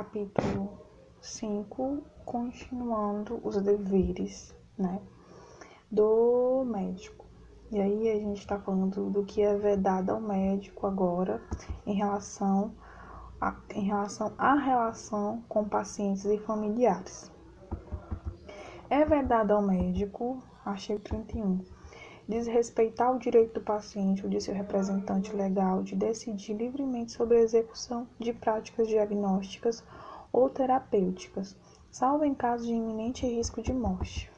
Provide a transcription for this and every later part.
capítulo 5, continuando os deveres, né, do médico. E aí a gente está falando do que é vedado ao médico agora em relação a, em relação à relação com pacientes e familiares. É vedado ao médico, artigo 31, desrespeitar o direito do paciente ou de seu representante legal de decidir livremente sobre a execução de práticas diagnósticas ou terapêuticas, salvo em caso de iminente risco de morte.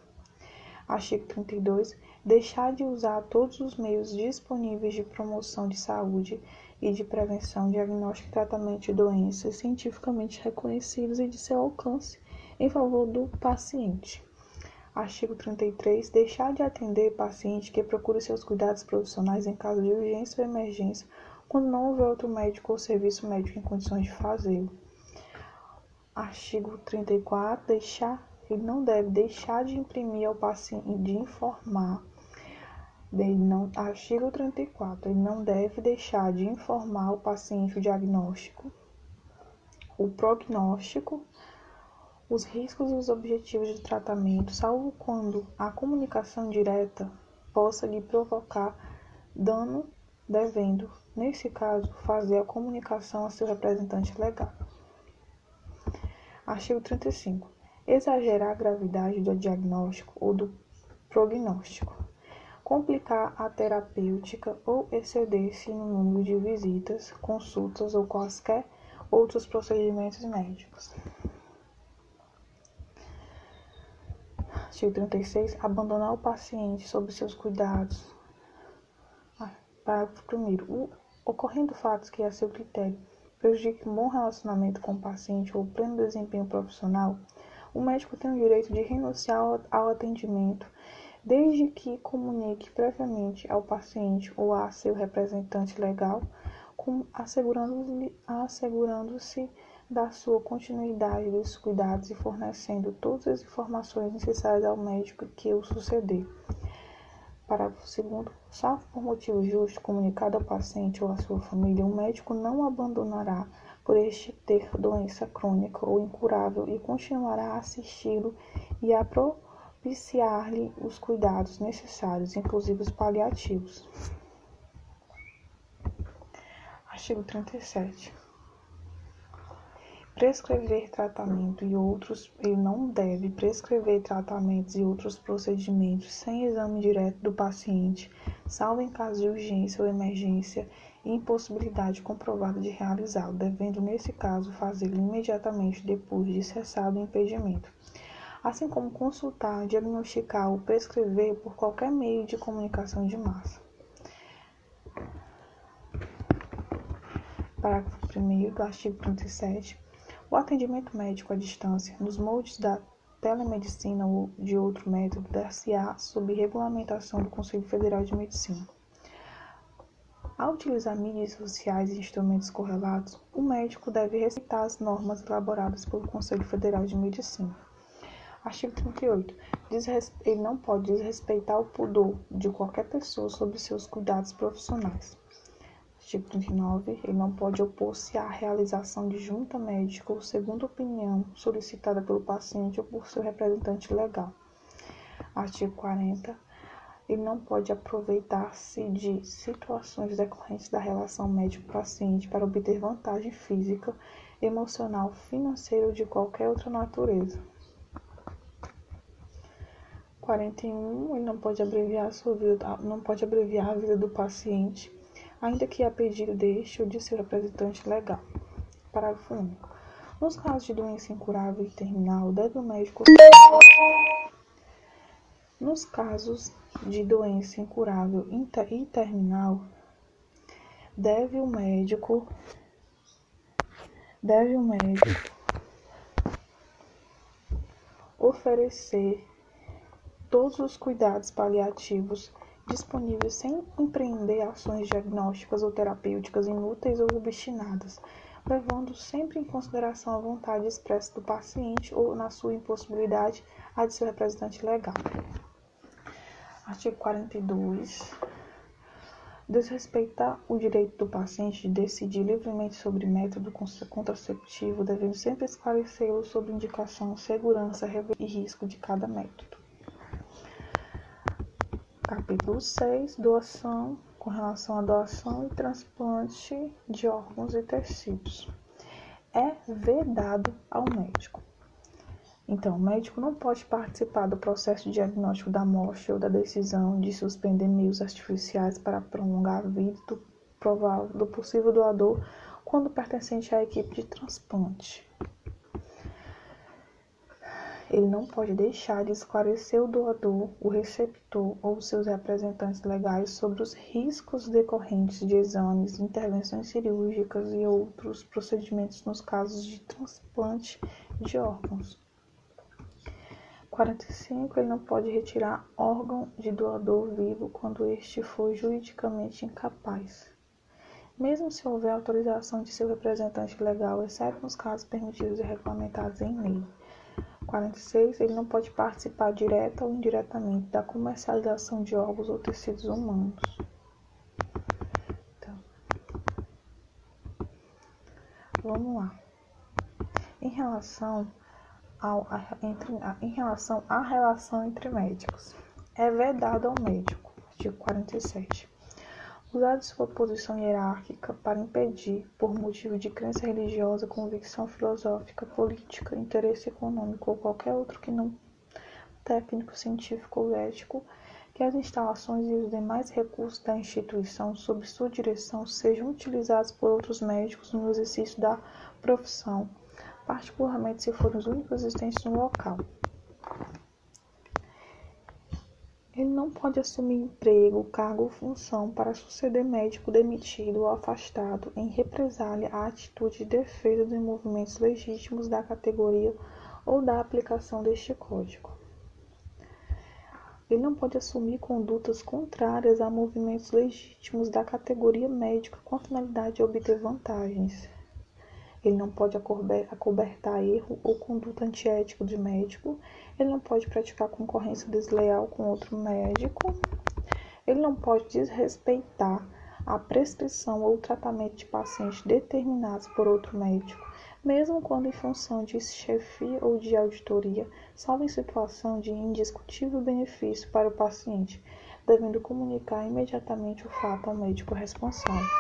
Artigo 32. Deixar de usar todos os meios disponíveis de promoção de saúde e de prevenção, diagnóstico e tratamento de doenças cientificamente reconhecidos e de seu alcance em favor do paciente. Artigo 33. Deixar de atender paciente que procure seus cuidados profissionais em caso de urgência ou emergência, quando não houver outro médico ou serviço médico em condições de fazê-lo. Artigo 34. Deixar, ele não deve deixar de imprimir ao paciente, de informar. Ele não, artigo 34. Ele não deve deixar de informar o paciente o diagnóstico, o prognóstico os riscos e os objetivos de tratamento, salvo quando a comunicação direta possa lhe provocar dano, devendo, nesse caso, fazer a comunicação a seu representante legal. Artigo 35. Exagerar a gravidade do diagnóstico ou do prognóstico. Complicar a terapêutica ou exceder-se no número de visitas, consultas ou quaisquer outros procedimentos médicos. Artigo 36. Abandonar o paciente sob seus cuidados. Ah, parágrafo 1. Ocorrendo fatos que, a seu critério, prejudiquem um bom relacionamento com o paciente ou pleno desempenho profissional, o médico tem o direito de renunciar ao atendimento, desde que comunique previamente ao paciente ou a seu representante legal, assegurando-se assegurando da sua continuidade dos cuidados e fornecendo todas as informações necessárias ao médico que o suceder. Parágrafo 2. Salvo por motivo justo comunicado ao paciente ou à sua família, o médico não abandonará por este ter doença crônica ou incurável e continuará a assisti-lo e a propiciar-lhe os cuidados necessários, inclusive os paliativos. Artigo 37 prescrever tratamento e outros, ele não deve prescrever tratamentos e outros procedimentos sem exame direto do paciente, salvo em caso de urgência ou emergência e impossibilidade comprovada de realizá-lo, devendo, nesse caso, fazê-lo imediatamente depois de cessado o impedimento. Assim como consultar, diagnosticar ou prescrever por qualquer meio de comunicação de massa. Parágrafo 1 do artigo 37 o atendimento médico à distância, nos moldes da telemedicina ou de outro método, dar-se-á sob regulamentação do Conselho Federal de Medicina. Ao utilizar mídias sociais e instrumentos correlatos, o médico deve respeitar as normas elaboradas pelo Conselho Federal de Medicina. Artigo 38. Ele não pode desrespeitar o pudor de qualquer pessoa sobre seus cuidados profissionais. Artigo 39. Ele não pode opor-se à realização de junta médica ou segunda opinião solicitada pelo paciente ou por seu representante legal. Artigo 40. Ele não pode aproveitar-se de situações decorrentes da relação médico-paciente para obter vantagem física, emocional, financeira ou de qualquer outra natureza. 41. Ele não pode abreviar a sua vida, não pode abreviar a vida do paciente ainda que a pedido deste ou de seu representante legal. Parágrafo único. Nos casos de doença incurável e terminal, deve o médico. Nos casos de doença incurável e terminal, deve o médico. Deve o médico oferecer todos os cuidados paliativos disponíveis sem empreender ações diagnósticas ou terapêuticas inúteis ou obstinadas, levando sempre em consideração a vontade expressa do paciente ou, na sua impossibilidade, a de seu representante legal. Artigo 42. desrespeitar o direito do paciente de decidir livremente sobre método contraceptivo, devendo sempre esclarecê-lo sobre indicação, segurança e risco de cada método. Capítulo 6 Doação com relação à doação e transplante de órgãos e tecidos. É vedado ao médico. Então, o médico não pode participar do processo diagnóstico da morte ou da decisão de suspender meios artificiais para prolongar a vida do, provável, do possível doador quando pertencente à equipe de transplante ele não pode deixar de esclarecer o doador, o receptor ou seus representantes legais sobre os riscos decorrentes de exames, intervenções cirúrgicas e outros procedimentos nos casos de transplante de órgãos. 45. Ele não pode retirar órgão de doador vivo quando este for juridicamente incapaz. Mesmo se houver autorização de seu representante legal, exceto nos casos permitidos e regulamentados em lei. 46. Ele não pode participar direta ou indiretamente da comercialização de órgãos ou tecidos humanos. Então, vamos lá. Em relação, ao, entre, em relação à relação entre médicos, é vedado ao médico, artigo 47 usado sua posição hierárquica para impedir, por motivo de crença religiosa, convicção filosófica, política, interesse econômico ou qualquer outro que não técnico, científico ou ético, que as instalações e os demais recursos da instituição sob sua direção sejam utilizados por outros médicos no exercício da profissão, particularmente se forem os únicos existentes no local. Ele não pode assumir emprego, cargo ou função para suceder médico demitido ou afastado em represália à atitude de defesa dos movimentos legítimos da categoria ou da aplicação deste código. Ele não pode assumir condutas contrárias a movimentos legítimos da categoria médica com a finalidade de obter vantagens. Ele não pode acobertar erro ou conduta antiético de médico ele não pode praticar concorrência desleal com outro médico, ele não pode desrespeitar a prescrição ou tratamento de pacientes determinados por outro médico, mesmo quando em função de chefia ou de auditoria, salvo em situação de indiscutível benefício para o paciente, devendo comunicar imediatamente o fato ao médico responsável.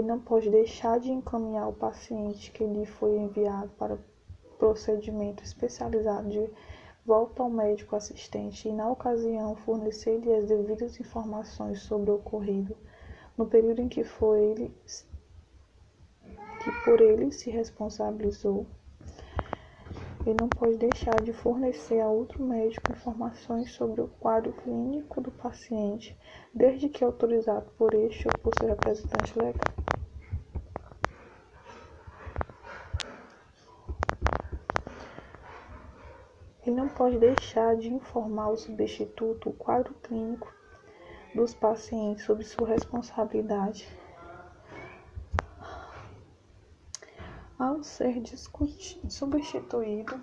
Ele não pode deixar de encaminhar o paciente que lhe foi enviado para procedimento especializado de volta ao médico assistente e, na ocasião, fornecer-lhe as devidas informações sobre o ocorrido no período em que foi ele que por ele se responsabilizou. Ele não pode deixar de fornecer a outro médico informações sobre o quadro clínico do paciente, desde que autorizado por este ou por seu representante legal. Pode deixar de informar o substituto o quadro clínico dos pacientes sob sua responsabilidade. Ao ser substituído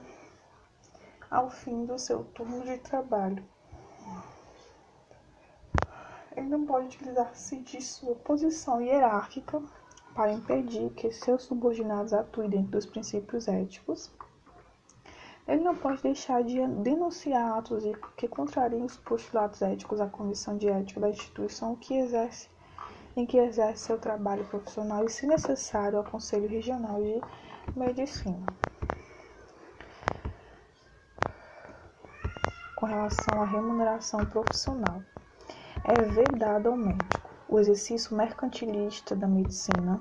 ao fim do seu turno de trabalho. Ele não pode utilizar-se de sua posição hierárquica para impedir que seus subordinados atuem dentro dos princípios éticos ele não pode deixar de denunciar atos que contrariam os postulados éticos à Comissão de Ética da instituição que exerce, em que exerce seu trabalho profissional e, se necessário, ao Conselho Regional de Medicina. Com relação à remuneração profissional, é vedado ao médico o exercício mercantilista da medicina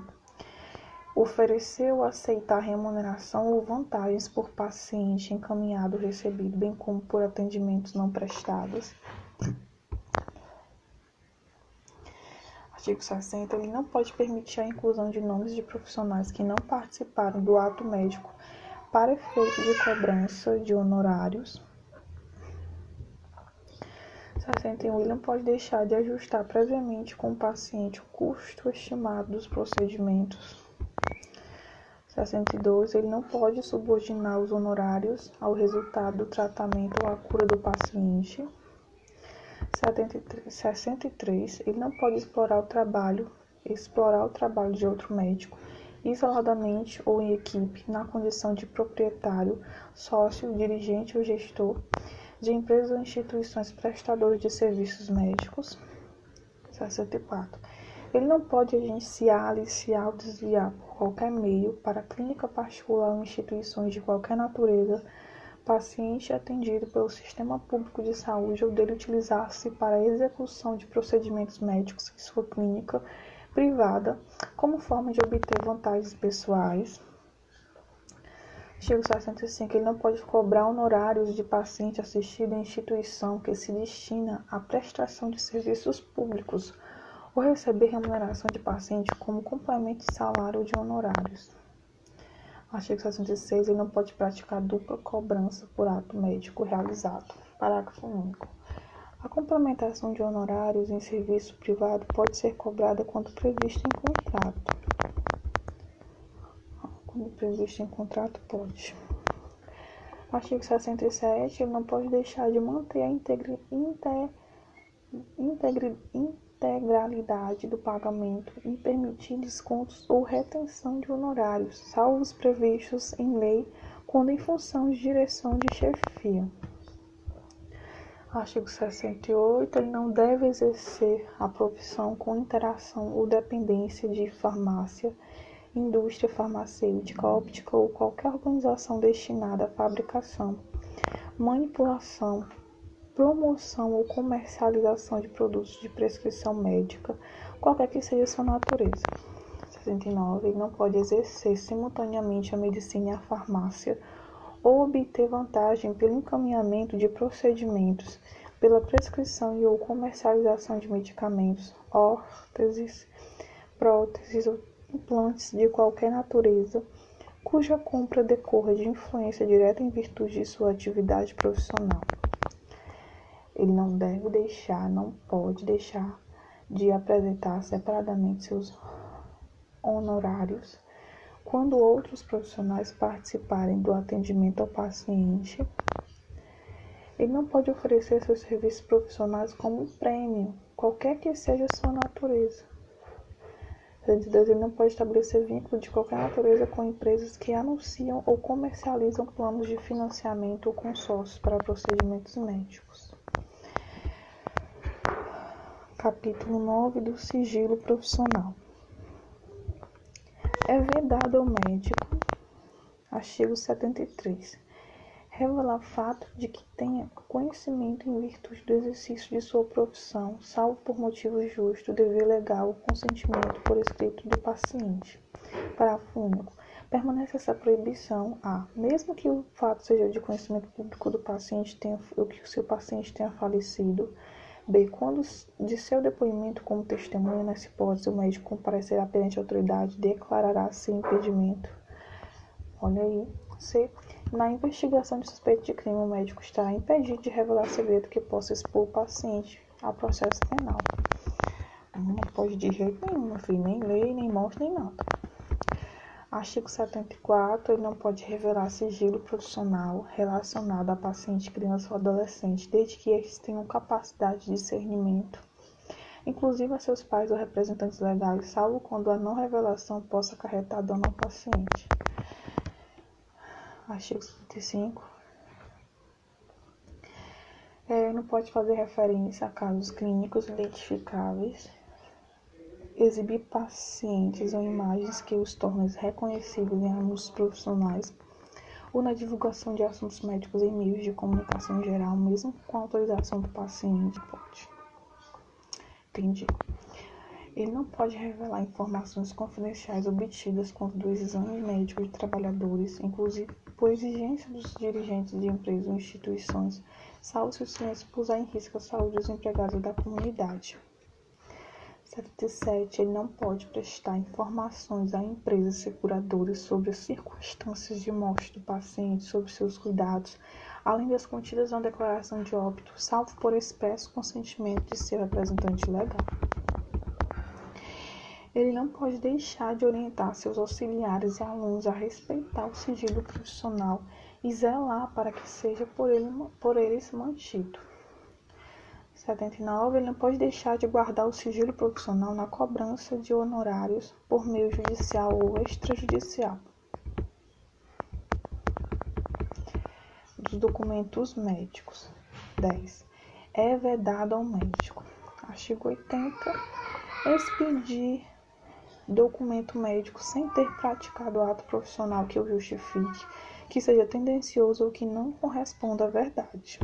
ofereceu aceitar remuneração ou vantagens por paciente encaminhado recebido, bem como por atendimentos não prestados. Artigo 60. Ele não pode permitir a inclusão de nomes de profissionais que não participaram do ato médico para efeito de cobrança de honorários. 61. Ele não pode deixar de ajustar previamente com o paciente o custo estimado dos procedimentos 62. Ele não pode subordinar os honorários ao resultado do tratamento ou à cura do paciente. 73, 63. Ele não pode explorar o trabalho, explorar o trabalho de outro médico isoladamente ou em equipe, na condição de proprietário, sócio, dirigente ou gestor de empresas ou instituições prestadoras de serviços médicos. 64. Ele não pode agenciar, aliciar ou desviar por qualquer meio para clínica particular ou instituições de qualquer natureza paciente atendido pelo sistema público de saúde ou dele utilizar-se para a execução de procedimentos médicos em sua clínica privada como forma de obter vantagens pessoais. Artigo 65. Ele não pode cobrar honorários de paciente assistido em instituição que se destina à prestação de serviços públicos ou receber remuneração de paciente como complemento de salário ou de honorários. Artigo 66. Ele não pode praticar dupla cobrança por ato médico realizado. Parágrafo único. A complementação de honorários em serviço privado pode ser cobrada quando previsto em contrato. Quando previsto em contrato, pode. Artigo 67. Ele não pode deixar de manter a integri, integri, integralidade do pagamento e permitir descontos ou retenção de honorários, salvo os previstos em lei quando em função de direção de chefia. Artigo 68. Ele não deve exercer a profissão com interação ou dependência de farmácia, indústria farmacêutica, óptica ou qualquer organização destinada à fabricação, manipulação, promoção ou comercialização de produtos de prescrição médica, qualquer que seja sua natureza. 69. Ele não pode exercer simultaneamente a medicina e a farmácia ou obter vantagem pelo encaminhamento de procedimentos, pela prescrição e ou comercialização de medicamentos, órteses, próteses ou implantes de qualquer natureza, cuja compra decorra de influência direta em virtude de sua atividade profissional. Ele não deve deixar, não pode deixar de apresentar separadamente seus honorários quando outros profissionais participarem do atendimento ao paciente, ele não pode oferecer seus serviços profissionais como um prêmio, qualquer que seja a sua natureza. Ele não pode estabelecer vínculo de qualquer natureza com empresas que anunciam ou comercializam planos de financiamento ou consórcios para procedimentos médicos. Capítulo 9 do sigilo profissional. É vedado ao médico, artigo 73, revelar fato de que tenha conhecimento em virtude do exercício de sua profissão, salvo por motivo justo, dever legal ou consentimento por escrito do paciente. Parágrafo único. Permanece essa proibição a, mesmo que o fato seja de conhecimento público do paciente, tenha, ou que o seu paciente tenha falecido, B. Quando de seu depoimento como testemunha nessa hipótese o médico comparecerá perante a autoridade, declarará sem impedimento. Olha aí. C. Na investigação de suspeito de crime, o médico estará impedido de revelar segredo que possa expor o paciente a processo penal. Não pode de jeito nenhum, meu filho, nem lei, nem morte, nem nada. Artigo 74. Ele não pode revelar sigilo profissional relacionado a paciente, criança ou adolescente, desde que estes tenham capacidade de discernimento, inclusive a seus pais ou representantes legais, salvo quando a não revelação possa acarretar dano ao paciente. Artigo 75. É, não pode fazer referência a casos clínicos identificáveis exibir pacientes ou imagens que os tornem reconhecíveis em âmbitos profissionais ou na divulgação de assuntos médicos em meios de comunicação geral, mesmo com autorização do paciente. Pode. Entendi. Ele não pode revelar informações confidenciais obtidas quanto do exame médico de trabalhadores, inclusive por exigência dos dirigentes de empresas ou instituições, salvo se o silêncio puser em risco a saúde dos empregados da comunidade. 77. Ele não pode prestar informações a empresas seguradoras sobre as circunstâncias de morte do paciente, sobre seus cuidados, além das contidas na declaração de óbito, salvo por expresso consentimento de seu representante legal. Ele não pode deixar de orientar seus auxiliares e alunos a respeitar o sigilo profissional e zelar para que seja por, ele, por eles mantido. 79. Ele não pode deixar de guardar o sigilo profissional na cobrança de honorários por meio judicial ou extrajudicial. Dos documentos médicos. 10. É vedado ao médico. Artigo 80. Expedir documento médico sem ter praticado ato profissional que o justifique, que seja tendencioso ou que não corresponda à verdade.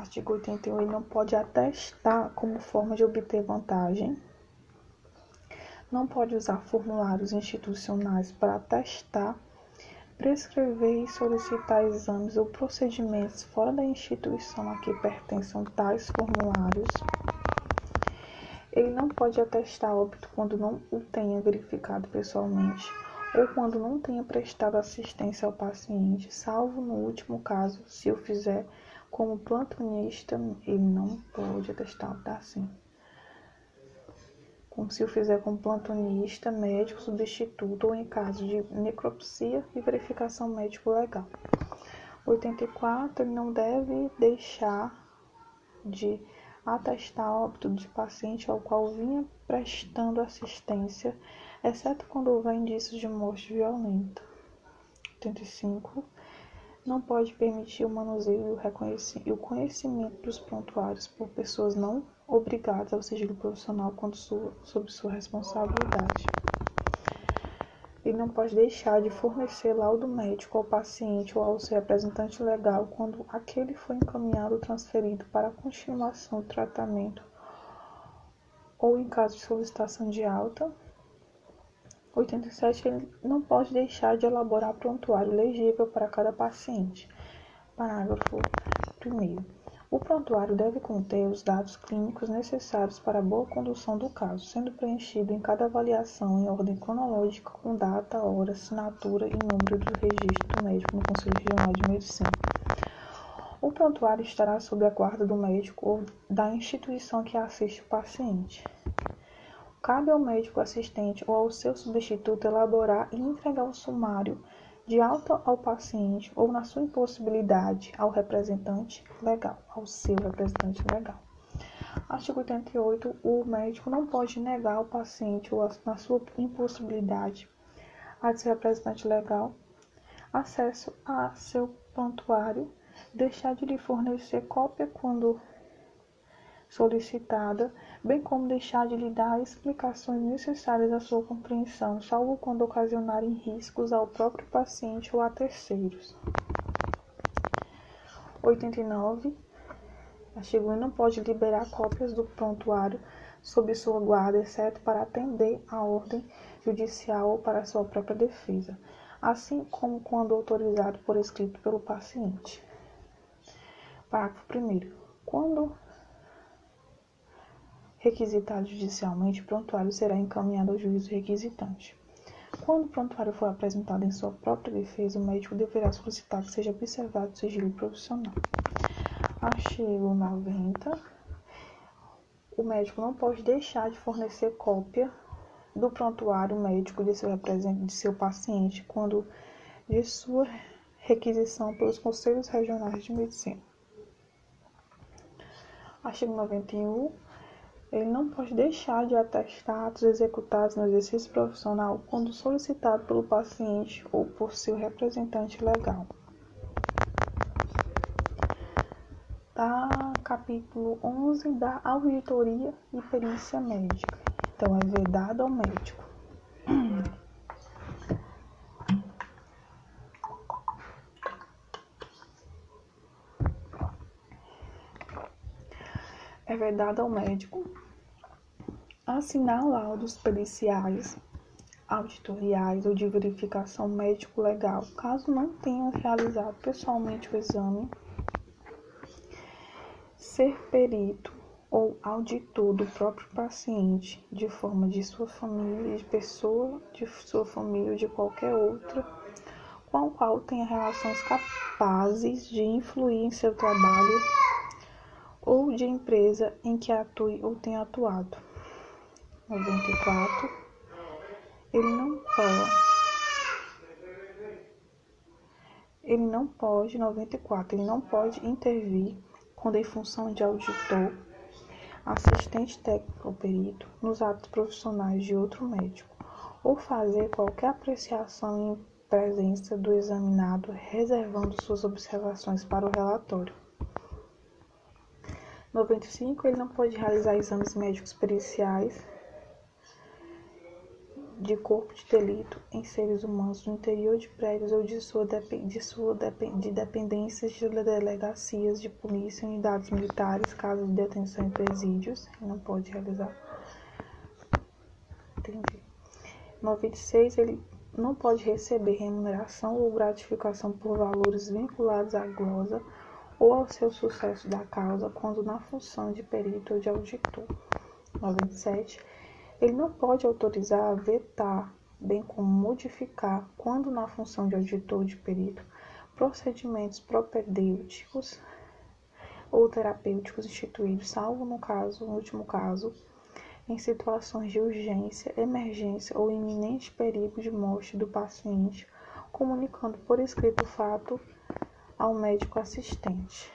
Artigo 81. Ele não pode atestar como forma de obter vantagem. Não pode usar formulários institucionais para atestar, prescrever e solicitar exames ou procedimentos fora da instituição a que pertençam tais formulários. Ele não pode atestar óbito quando não o tenha verificado pessoalmente ou quando não tenha prestado assistência ao paciente, salvo no último caso, se o fizer como plantonista, ele não pode atestar, tá assim. Como se o fizer como plantonista, médico, substituto ou em caso de necropsia e verificação médico legal. 84. Ele não deve deixar de atestar óbito de paciente ao qual vinha prestando assistência, exceto quando houver indícios de morte violenta. 85 não pode permitir o manuseio e o conhecimento dos prontuários por pessoas não obrigadas ao sigilo profissional quando sua, sob sua responsabilidade. Ele não pode deixar de fornecer laudo médico ao paciente ou ao seu representante legal quando aquele foi encaminhado ou transferido para a continuação do tratamento ou em caso de solicitação de alta 87. Ele não pode deixar de elaborar prontuário legível para cada paciente. Parágrafo 1. O prontuário deve conter os dados clínicos necessários para a boa condução do caso, sendo preenchido em cada avaliação em ordem cronológica com data, hora, assinatura e número do registro do médico no Conselho Regional de Medicina. O prontuário estará sob a guarda do médico ou da instituição que assiste o paciente. Cabe ao médico assistente ou ao seu substituto elaborar e entregar o sumário de alta ao paciente ou, na sua impossibilidade, ao representante legal, ao seu representante legal. Artigo 88. O médico não pode negar ao paciente ou, na sua impossibilidade, a seu representante legal, acesso a seu prontuário, deixar de lhe fornecer cópia quando solicitada, bem como deixar de lhe dar explicações necessárias à sua compreensão, salvo quando ocasionarem riscos ao próprio paciente ou a terceiros. 89. Artigo 1 não pode liberar cópias do prontuário sob sua guarda, exceto para atender à ordem judicial ou para sua própria defesa, assim como quando autorizado por escrito pelo paciente. Parágrafo 1. Quando requisitado judicialmente, o prontuário será encaminhado ao juízo requisitante. Quando o prontuário for apresentado em sua própria defesa, o médico deverá solicitar que seja observado o sigilo profissional. Artigo 90. O médico não pode deixar de fornecer cópia do prontuário médico de seu, de seu paciente quando de sua requisição pelos Conselhos Regionais de Medicina. Artigo 91 ele não pode deixar de atestar atos executados no exercício profissional quando solicitado pelo paciente ou por seu representante legal. Tá capítulo 11 da auditoria e perícia médica. Então, é vedado ao médico. É vedado ao médico assinar laudos periciais, auditoriais ou de verificação médico-legal, caso não tenha realizado pessoalmente o exame, ser perito ou auditor do próprio paciente, de forma de sua família, de pessoa de sua família ou de qualquer outra, com a qual tenha relações capazes de influir em seu trabalho ou de empresa em que atue ou tenha atuado. 94. Ele não pode. ele não pode, 94, ele não pode intervir quando em função de auditor, assistente técnico ou perito nos atos profissionais de outro médico, ou fazer qualquer apreciação em presença do examinado, reservando suas observações para o relatório. 95. Ele não pode realizar exames médicos periciais de corpo de delito em seres humanos no interior de prédios ou de sua, de sua de dependências de delegacias de polícia, unidades militares, casas de detenção e presídios. Ele não pode realizar. Entendi. 96. Ele não pode receber remuneração ou gratificação por valores vinculados à glosa ou ao seu sucesso da causa quando na função de perito ou de auditor. 97 ele não pode autorizar, vetar, bem como modificar, quando na função de auditor de perito, procedimentos propedêuticos ou terapêuticos instituídos, salvo no caso, no último caso, em situações de urgência, emergência ou iminente perigo de morte do paciente, comunicando por escrito o fato ao médico assistente.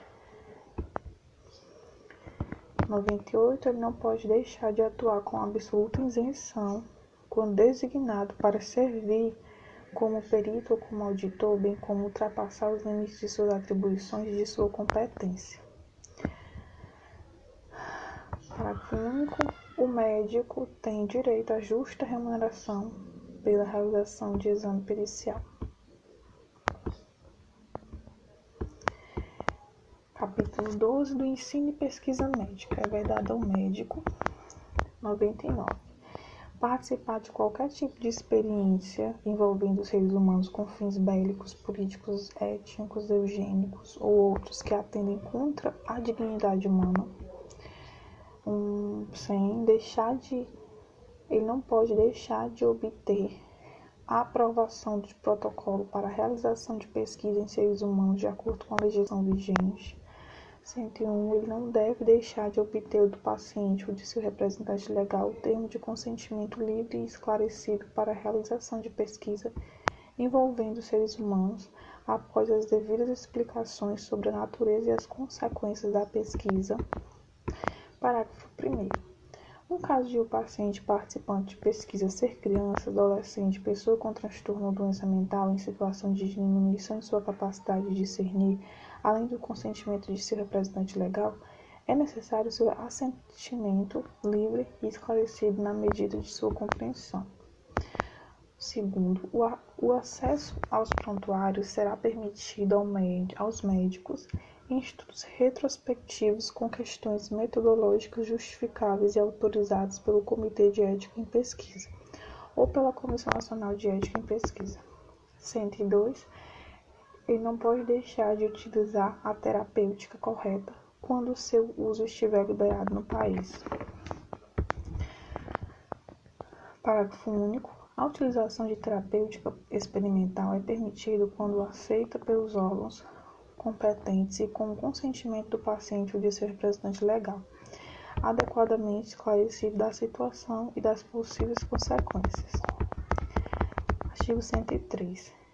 98. Ele não pode deixar de atuar com absoluta isenção quando designado para servir como perito ou como auditor, bem como ultrapassar os limites de suas atribuições e de sua competência. Parágrafo único. O médico tem direito à justa remuneração pela realização de exame pericial. Capítulo 12 do Ensino e Pesquisa Médica. É verdade ao médico. 99. Participar de qualquer tipo de experiência envolvendo seres humanos com fins bélicos, políticos, étnicos, eugênicos ou outros que atendem contra a dignidade humana, um, sem deixar de. Ele não pode deixar de obter a aprovação de protocolo para a realização de pesquisa em seres humanos de acordo com a legislação vigente 101. Ele não deve deixar de obter do paciente ou de seu representante legal o termo de consentimento livre e esclarecido para a realização de pesquisa envolvendo seres humanos, após as devidas explicações sobre a natureza e as consequências da pesquisa. Parágrafo 1. No caso de o paciente participante de pesquisa ser criança, adolescente, pessoa com transtorno ou doença mental em situação de diminuição de sua capacidade de discernir, além do consentimento de seu representante legal, é necessário seu assentimento livre e esclarecido na medida de sua compreensão. Segundo, o, acesso aos prontuários será permitido ao aos médicos em estudos retrospectivos com questões metodológicas justificáveis e autorizadas pelo Comitê de Ética em Pesquisa ou pela Comissão Nacional de Ética em Pesquisa. 102 ele não pode deixar de utilizar a terapêutica correta quando seu uso estiver liberado no país. Parágrafo único. A utilização de terapêutica experimental é permitida quando aceita pelos órgãos competentes e com o consentimento do paciente ou de seu representante legal, adequadamente esclarecido da situação e das possíveis consequências. Artigo 103.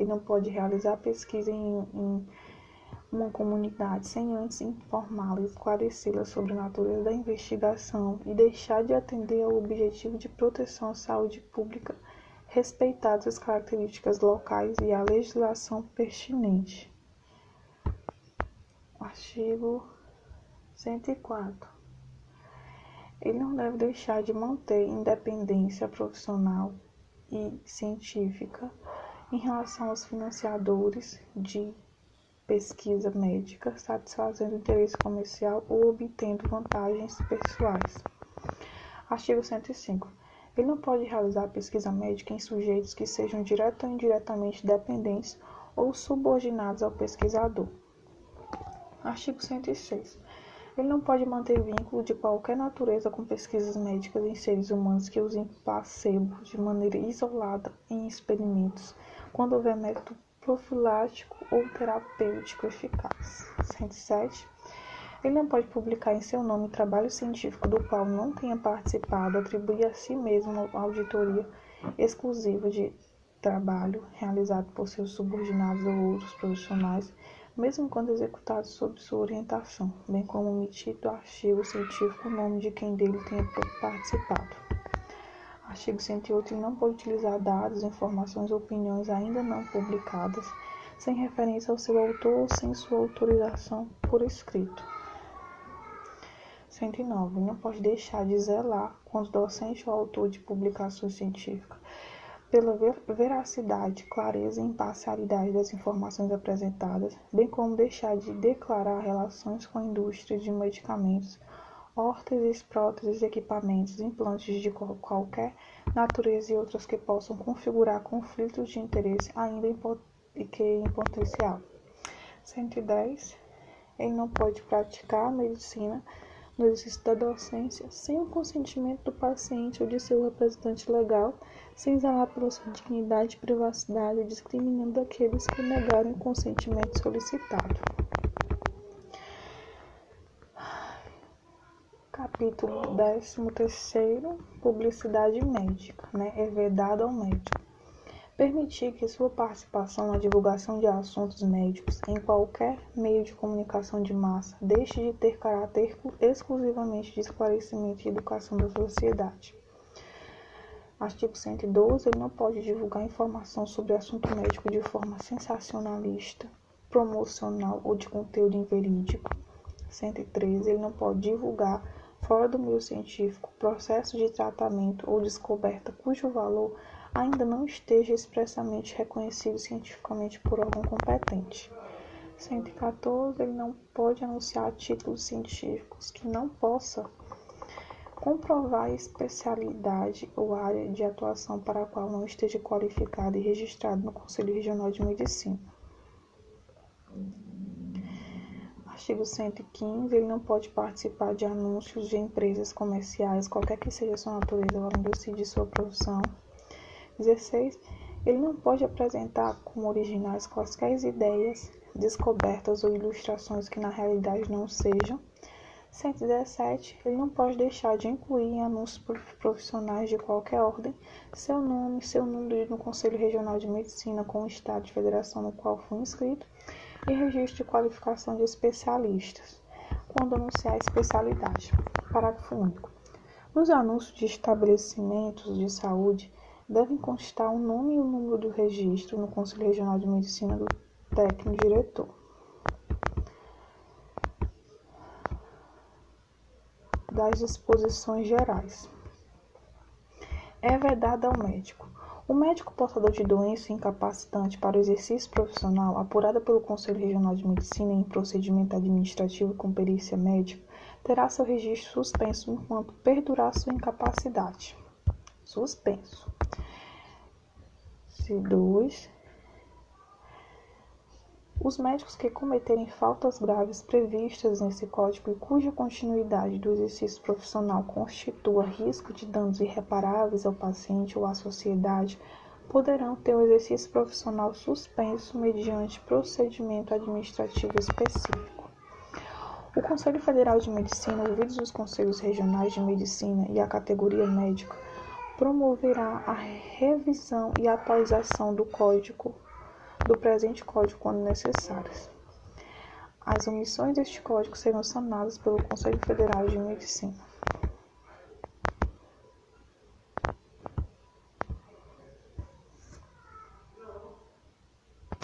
Ele não pode realizar pesquisa em, em uma comunidade sem antes informá-la e esclarecê-la sobre a natureza da investigação e deixar de atender ao objetivo de proteção à saúde pública, respeitadas as características locais e a legislação pertinente. Artigo 104. Ele não deve deixar de manter independência profissional e científica em relação aos financiadores de pesquisa médica, satisfazendo interesse comercial ou obtendo vantagens pessoais. Artigo 105. Ele não pode realizar pesquisa médica em sujeitos que sejam direta ou indiretamente dependentes ou subordinados ao pesquisador. Artigo 106. Ele não pode manter vínculo de qualquer natureza com pesquisas médicas em seres humanos que usem placebo de maneira isolada em experimentos quando houver método profilático ou terapêutico eficaz. 107. Ele não pode publicar em seu nome trabalho científico do qual não tenha participado, atribuir a si mesmo auditoria exclusiva de trabalho realizado por seus subordinados ou outros profissionais, mesmo quando executado sob sua orientação, bem como omitir do artigo científico o nome de quem dele tenha participado. Artigo 108. Ele não pode utilizar dados, informações ou opiniões ainda não publicadas sem referência ao seu autor ou sem sua autorização por escrito. 109. Não pode deixar de zelar, quando docente ou autor de publicações científicas, pela veracidade, clareza e imparcialidade das informações apresentadas, bem como deixar de declarar relações com a indústria de medicamentos, órteses, próteses, equipamentos, implantes de qualquer natureza e outras que possam configurar conflitos de interesse ainda em, que em potencial. 110. Ele não pode praticar a medicina no exercício da docência sem o consentimento do paciente ou de seu representante legal, sem zelar pela sua dignidade e privacidade, discriminando aqueles que negaram o consentimento solicitado. Capítulo 13 Publicidade médica, né? É vedado ao médico permitir que sua participação na divulgação de assuntos médicos em qualquer meio de comunicação de massa deixe de ter caráter exclusivamente de esclarecimento e educação da sociedade. Artigo 112. Ele não pode divulgar informação sobre assunto médico de forma sensacionalista, promocional ou de conteúdo inverídico. 113. Ele não pode divulgar, fora do meio científico, processos de tratamento ou descoberta cujo valor ainda não esteja expressamente reconhecido cientificamente por órgão competente. 114. Ele não pode anunciar títulos científicos que não possa comprovar a especialidade ou área de atuação para a qual não esteja qualificado e registrado no Conselho Regional de Medicina. Artigo 115. Ele não pode participar de anúncios de empresas comerciais, qualquer que seja sua natureza, valendo-se de sua profissão 16. Ele não pode apresentar como originais quaisquer ideias, descobertas ou ilustrações que na realidade não sejam. 117. Ele não pode deixar de incluir em anúncios profissionais de qualquer ordem seu nome, seu número no Conselho Regional de Medicina com o Estado de Federação no qual foi inscrito e registro de qualificação de especialistas, quando anunciar a especialidade. Parágrafo único. Nos anúncios de estabelecimentos de saúde, devem constar o nome e o número do registro no Conselho Regional de Medicina do técnico diretor. Das disposições gerais. É vedada ao médico. O médico portador de doença incapacitante para o exercício profissional, apurada pelo Conselho Regional de Medicina em procedimento administrativo com perícia médica, terá seu registro suspenso enquanto perdurar sua incapacidade. Suspenso. 2. Os médicos que cometerem faltas graves previstas nesse código e cuja continuidade do exercício profissional constitua risco de danos irreparáveis ao paciente ou à sociedade poderão ter o exercício profissional suspenso mediante procedimento administrativo específico. O Conselho Federal de Medicina, ouvidos os Conselhos Regionais de Medicina e a categoria médica, promoverá a revisão e atualização do código do presente código quando necessárias. As omissões deste código serão sanadas pelo Conselho Federal de Medicina.